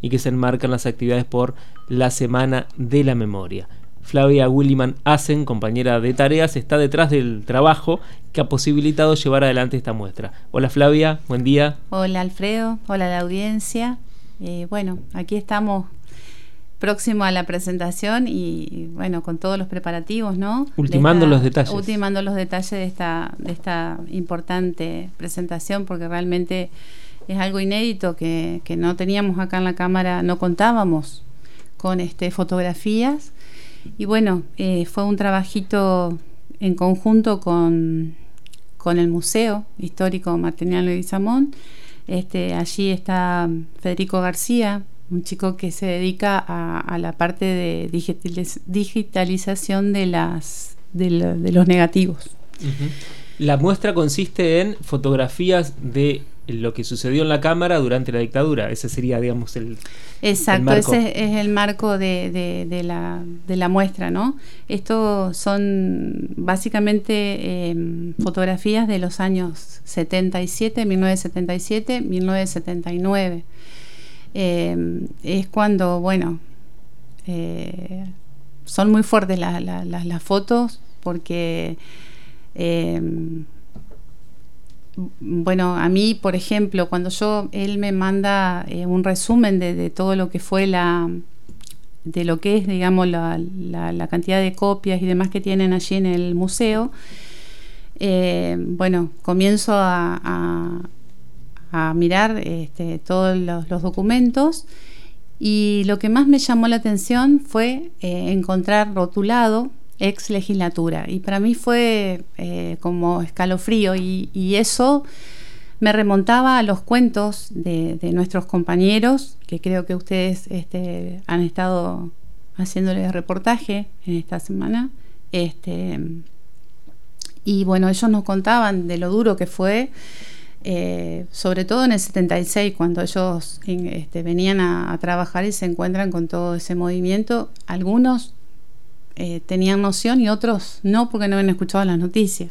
y que se enmarcan las actividades por la Semana de la Memoria. Flavia Williman Asen, compañera de tareas, está detrás del trabajo que ha posibilitado llevar adelante esta muestra. Hola Flavia, buen día. Hola Alfredo, hola la audiencia. Eh, bueno, aquí estamos próximo a la presentación y bueno, con todos los preparativos, ¿no? Ultimando los detalles. Ultimando los detalles de esta, de esta importante presentación porque realmente es algo inédito que, que no teníamos acá en la cámara, no contábamos con este, fotografías y bueno, eh, fue un trabajito en conjunto con, con el Museo Histórico Martiniano y Samón. Este, allí está Federico García, un chico que se dedica a, la parte de digitalización de, las, de, los negativos. La muestra consiste en fotografías de lo que sucedió en la Cámara durante la dictadura. Ese sería, digamos, el. Exacto, ese es el marco de, la, de, la, muestra, ¿no? Esto son básicamente em, fotografías de los años 77, 1977, 1979. es cuando, bueno, eh, son muy fuertes las fotos porque. Bueno, a mí, por ejemplo, cuando yo, él me manda eh, un resumen de, todo lo que fue la, de lo que es, digamos, la, cantidad de copias y demás que tienen allí en el museo, eh, bueno, comienzo a, mirar este, todos los, documentos y lo que más me llamó la atención fue eh, encontrar rotulado ex legislatura. Y para mí fue eh, como escalofrío y, eso me remontaba a los cuentos de, nuestros compañeros, que creo que ustedes este, han estado haciéndole reportaje en esta semana. Este, y bueno, ellos nos contaban de lo duro que fue, eh, sobre todo en el 76, cuando ellos este, venían a, trabajar y se encuentran con todo ese movimiento. Algunos eh, tenían noción y otros no porque no habían escuchado las noticias.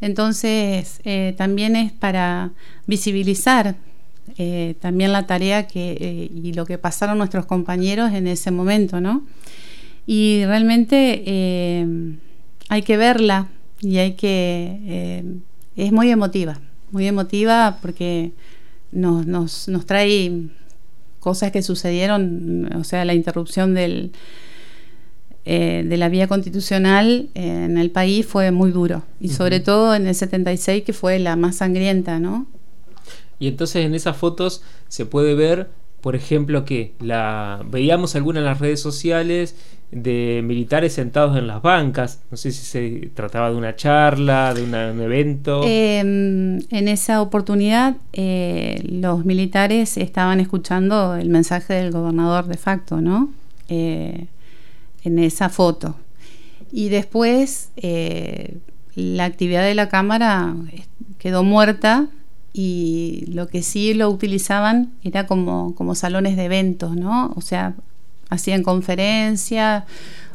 Entonces, eh, también es para visibilizar eh, también la tarea que, y lo que pasaron nuestros compañeros en ese momento, ¿no? Y realmente hay que verla y hay que... es muy emotiva, muy emotiva porque nos, nos, nos trae cosas que sucedieron, o sea, la interrupción del, eh, de la vía constitucional en el país fue muy duro. Y sobre todo en el 76, que fue la más sangrienta, ¿no? Y entonces en esas fotos se puede ver, por ejemplo, que la veíamos algunas en las redes sociales de militares sentados en las bancas. No sé si se trataba de una charla, de un evento. Em, en esa oportunidad, eh, los militares estaban escuchando el mensaje del gobernador de facto, ¿no? Eh, en esa foto. Y después eh, la actividad de la cámara quedó muerta y lo que sí lo utilizaban era como, como salones de eventos, ¿no? O sea, hacían conferencias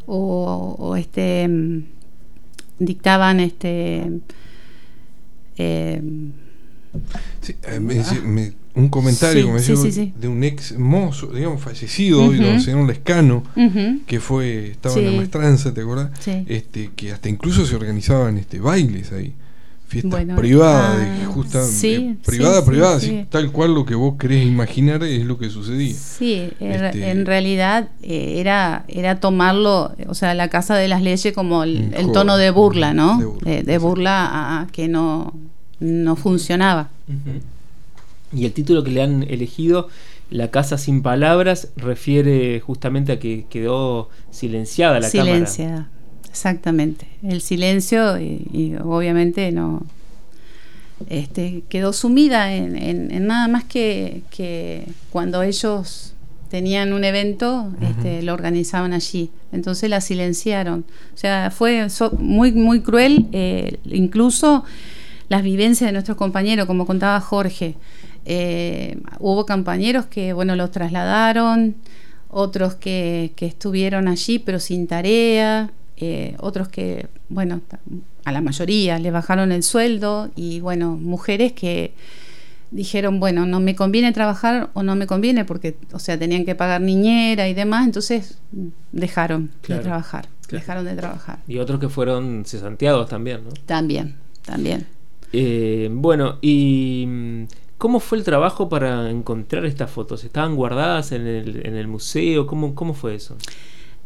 o, este dictaban este eh, eh, un comentario de un ex mozo, digamos, fallecido, el señor Lescano, que fue, estaba en la maestranza, ¿te acuerdas? Este, que hasta incluso se organizaban este bailes ahí. Fiestas privadas, ah, justa, eh, privada, privada, tal cual lo que vos querés imaginar es lo que sucedía. Sí, este, en realidad eh, era, era tomarlo, o sea, la casa de las leyes como el, tono de burla, ¿no? De burla, a, que no, no funcionaba. Y el título que le han elegido, La Casa sin Palabras, refiere justamente a que quedó silenciada la silenciada, exactamente. El silencio y, obviamente no... Este, quedó sumida en, nada más que, que, cuando ellos tenían un evento, este, lo organizaban allí. Entonces la silenciaron. O sea, fue muy, muy cruel, eh, incluso las vivencias de nuestros compañeros, como contaba Jorge. Eh, hubo compañeros que, bueno, los trasladaron, otros que, estuvieron allí pero sin tarea, eh, otros que, bueno, a la mayoría le bajaron el sueldo y, bueno, mujeres que dijeron, bueno, no me conviene trabajar o no me conviene porque, o sea, tenían que pagar niñera y demás, entonces dejaron de trabajar, dejaron de trabajar. Y otros que fueron cesanteados también, ¿no? También, también. Eh, bueno, y ¿cómo fue el trabajo para encontrar estas fotos? ¿Estaban guardadas en el, museo? ¿Cómo, ¿Cómo fue eso?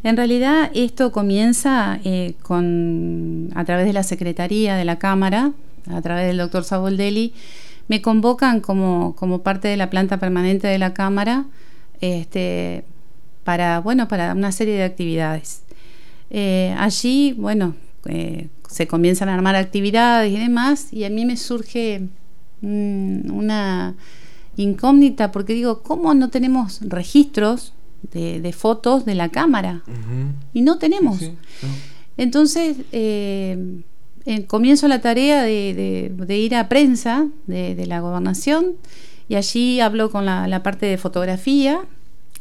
En realidad esto comienza eh, con, a través de la Secretaría de la Cámara, a través del doctor Saboldelli, me convocan como, como parte de la planta permanente de la Cámara este, para, bueno, para una serie de actividades. Eh, allí, bueno, eh, se comienzan a armar actividades y demás, y a mí me surge una incógnita porque digo, ¿cómo no tenemos registros de, fotos de la cámara? Y no tenemos. Entonces, eh, comienzo la tarea de, ir a prensa de, la gobernación y allí hablo con la, parte de fotografía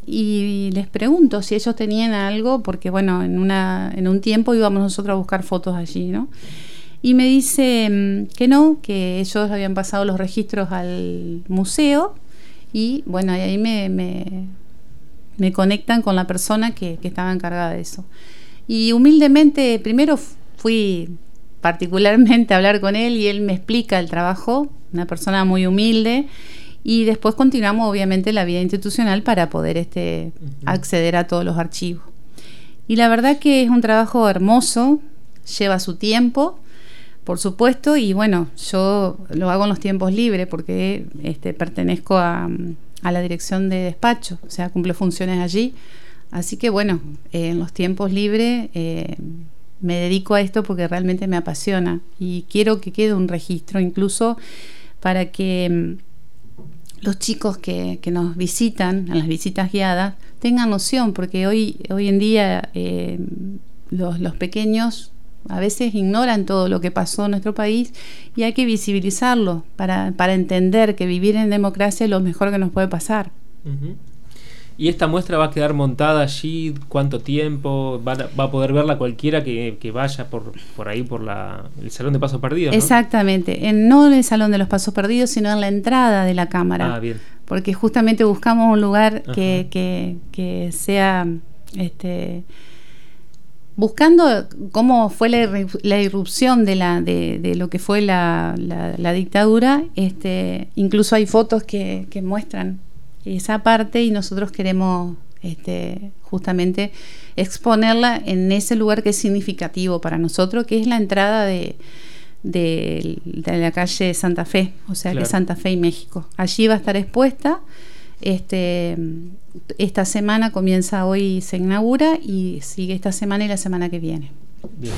y les pregunto si ellos tenían algo, porque bueno, en, una, en un tiempo íbamos nosotros a buscar fotos allí, ¿no? Y me dice mm, que no, que ellos habían pasado los registros al museo y bueno, ahí me, me, conectan con la persona que, que estaba encargada de eso. Y humildemente, primero fui particularmente hablar con él y él me explica el trabajo, una persona muy humilde, y después continuamos obviamente la vida institucional para poder este, acceder a todos los archivos. Y la verdad que es un trabajo hermoso, lleva su tiempo, por supuesto, y bueno, yo lo hago en los tiempos libres porque este, pertenezco a, la dirección de despacho, o sea, cumplo funciones allí. Así que bueno, en los tiempos libres eh, me dedico a esto porque realmente me apasiona y quiero que quede un registro incluso para que mm, los chicos que, nos visitan, en las visitas guiadas, tengan noción, porque hoy, hoy en día eh, los, los pequeños a veces ignoran todo lo que pasó en nuestro país y hay que visibilizarlo para, para entender que vivir en democracia es lo mejor que nos puede pasar. ¿Y esta muestra va a quedar montada allí? ¿Cuánto tiempo? ¿Va a, poder verla cualquiera que, vaya por, por ahí, por la, el Salón de Pasos Perdidos? Exactamente. En, no en el Salón de los Pasos Perdidos, sino en la entrada de la Cámara. Ah, bien. Porque justamente buscamos un lugar que, que, sea... Este, buscando cómo fue la, irrupción de, la, de, de, lo que fue la, la, dictadura, este, incluso hay fotos que, que muestran esa parte y nosotros queremos este, justamente exponerla en ese lugar que es significativo para nosotros, que es la entrada de, de, la calle Santa Fe, o sea que Santa Fe y México. Allí va a estar expuesta. Este, esta semana comienza hoy, se inaugura y sigue esta semana y la semana que viene. Bien.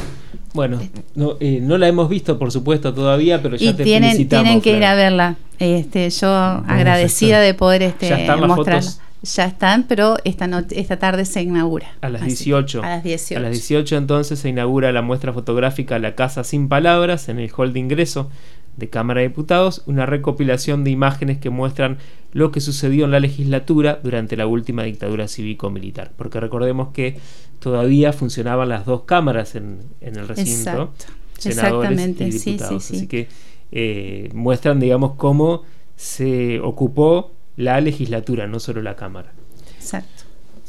Bueno, no, eh, no la hemos visto, por supuesto, todavía, pero ya y tienen, tienen que ir a verla. Este, yo agradecida de poder este, ¿Ya mostrarla. Ya están, pero esta, esta tarde se inaugura. A las 18. a las 18. A las 18 entonces se inaugura la muestra fotográfica La Casa Sin Palabras en el hall de ingreso de Cámara de Diputados, una recopilación de imágenes que muestran lo que sucedió en la legislatura durante la última dictadura cívico-militar. Porque recordemos que todavía funcionaban las dos cámaras en, el recinto, senadores y diputados. Así que eh, muestran, digamos, cómo se ocupó la legislatura, no solo la Cámara. Exacto.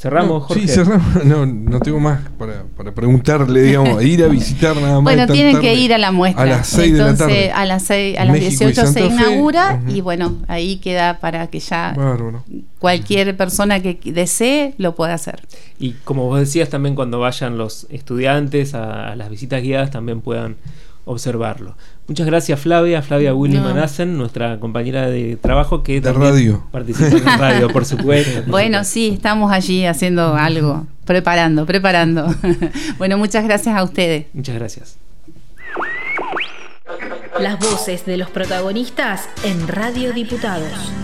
Cerramos, Jorge. Sí, cerramos. No, no tengo más para, para preguntarle, digamos, ir a visitar nada más. Bueno, tienen que ir a la muestra. A las 6 de la tarde. A las, 6, a las 18 se inaugura y bueno, ahí queda para que ya cualquier persona que desee lo pueda hacer. Y como vos decías, también cuando vayan los estudiantes a las visitas guiadas también puedan observarlo. Muchas gracias Flavia, Flavia Willy Manassen, nuestra compañera de trabajo que de radio. participa en radio, por supuesto. bueno, sí, estamos allí haciendo algo, preparando, preparando. bueno, muchas gracias a ustedes. Muchas gracias. Las voces de los protagonistas en Radio Diputados.